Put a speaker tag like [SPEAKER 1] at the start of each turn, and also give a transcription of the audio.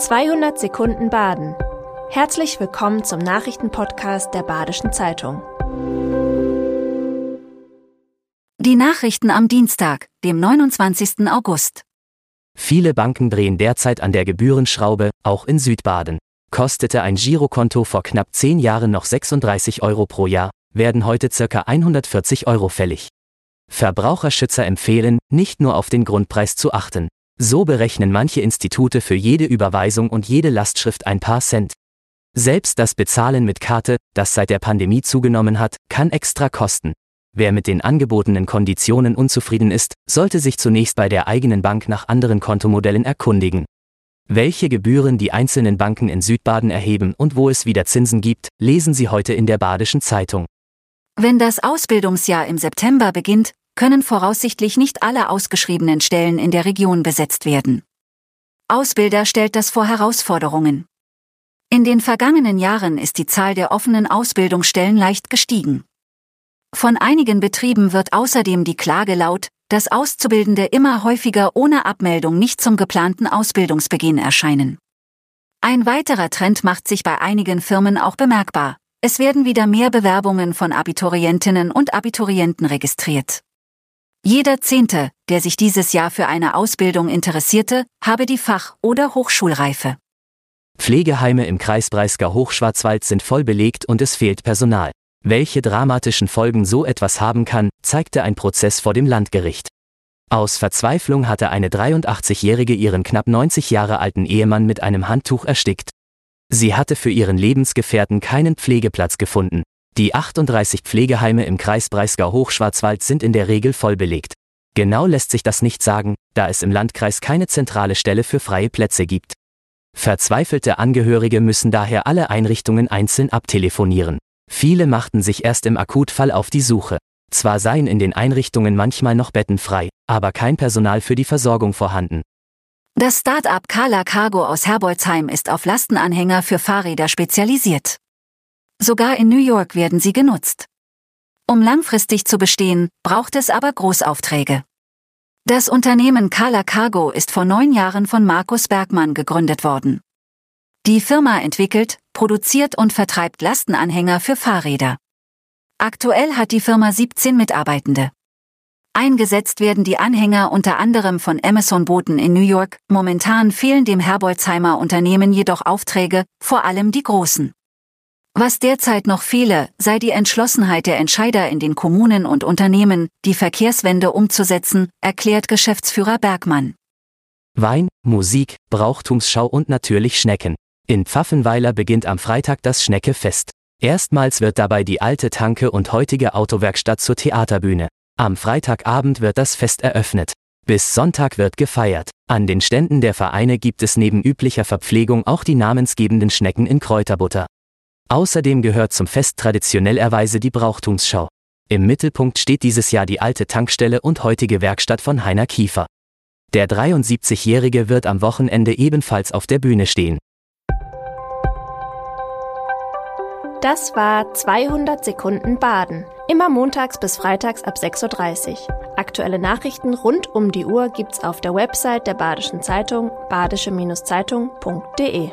[SPEAKER 1] 200 Sekunden Baden. Herzlich willkommen zum Nachrichtenpodcast der Badischen Zeitung.
[SPEAKER 2] Die Nachrichten am Dienstag, dem 29. August.
[SPEAKER 3] Viele Banken drehen derzeit an der Gebührenschraube, auch in Südbaden. Kostete ein Girokonto vor knapp zehn Jahren noch 36 Euro pro Jahr, werden heute ca. 140 Euro fällig. Verbraucherschützer empfehlen, nicht nur auf den Grundpreis zu achten. So berechnen manche Institute für jede Überweisung und jede Lastschrift ein paar Cent. Selbst das Bezahlen mit Karte, das seit der Pandemie zugenommen hat, kann extra kosten. Wer mit den angebotenen Konditionen unzufrieden ist, sollte sich zunächst bei der eigenen Bank nach anderen Kontomodellen erkundigen. Welche Gebühren die einzelnen Banken in Südbaden erheben und wo es wieder Zinsen gibt, lesen Sie heute in der Badischen Zeitung.
[SPEAKER 2] Wenn das Ausbildungsjahr im September beginnt, können voraussichtlich nicht alle ausgeschriebenen Stellen in der Region besetzt werden. Ausbilder stellt das vor Herausforderungen. In den vergangenen Jahren ist die Zahl der offenen Ausbildungsstellen leicht gestiegen. Von einigen Betrieben wird außerdem die Klage laut, dass Auszubildende immer häufiger ohne Abmeldung nicht zum geplanten Ausbildungsbeginn erscheinen. Ein weiterer Trend macht sich bei einigen Firmen auch bemerkbar. Es werden wieder mehr Bewerbungen von Abiturientinnen und Abiturienten registriert. Jeder Zehnte, der sich dieses Jahr für eine Ausbildung interessierte, habe die Fach- oder Hochschulreife.
[SPEAKER 3] Pflegeheime im Kreis Breisgau-Hochschwarzwald sind voll belegt und es fehlt Personal. Welche dramatischen Folgen so etwas haben kann, zeigte ein Prozess vor dem Landgericht. Aus Verzweiflung hatte eine 83-Jährige ihren knapp 90 Jahre alten Ehemann mit einem Handtuch erstickt. Sie hatte für ihren Lebensgefährten keinen Pflegeplatz gefunden, die 38 Pflegeheime im Kreis Breisgau-Hochschwarzwald sind in der Regel voll belegt. Genau lässt sich das nicht sagen, da es im Landkreis keine zentrale Stelle für freie Plätze gibt. Verzweifelte Angehörige müssen daher alle Einrichtungen einzeln abtelefonieren. Viele machten sich erst im Akutfall auf die Suche. Zwar seien in den Einrichtungen manchmal noch Betten frei, aber kein Personal für die Versorgung vorhanden.
[SPEAKER 2] Das Start-up Carla Cargo aus Herbolzheim ist auf Lastenanhänger für Fahrräder spezialisiert. Sogar in New York werden sie genutzt. Um langfristig zu bestehen, braucht es aber Großaufträge. Das Unternehmen Kala Cargo ist vor neun Jahren von Markus Bergmann gegründet worden. Die Firma entwickelt, produziert und vertreibt Lastenanhänger für Fahrräder. Aktuell hat die Firma 17 Mitarbeitende. Eingesetzt werden die Anhänger unter anderem von Amazon-Booten in New York, momentan fehlen dem Herbolzheimer Unternehmen jedoch Aufträge, vor allem die großen. Was derzeit noch fehle, sei die Entschlossenheit der Entscheider in den Kommunen und Unternehmen, die Verkehrswende umzusetzen, erklärt Geschäftsführer Bergmann.
[SPEAKER 3] Wein, Musik, Brauchtumsschau und natürlich Schnecken. In Pfaffenweiler beginnt am Freitag das Schneckefest. Erstmals wird dabei die alte Tanke und heutige Autowerkstatt zur Theaterbühne. Am Freitagabend wird das Fest eröffnet. Bis Sonntag wird gefeiert. An den Ständen der Vereine gibt es neben üblicher Verpflegung auch die namensgebenden Schnecken in Kräuterbutter. Außerdem gehört zum Fest traditionellerweise die Brauchtumsschau. Im Mittelpunkt steht dieses Jahr die alte Tankstelle und heutige Werkstatt von Heiner Kiefer. Der 73-Jährige wird am Wochenende ebenfalls auf der Bühne stehen.
[SPEAKER 1] Das war 200 Sekunden Baden. Immer montags bis freitags ab 6.30 Uhr. Aktuelle Nachrichten rund um die Uhr gibt's auf der Website der Badischen Zeitung badische-zeitung.de.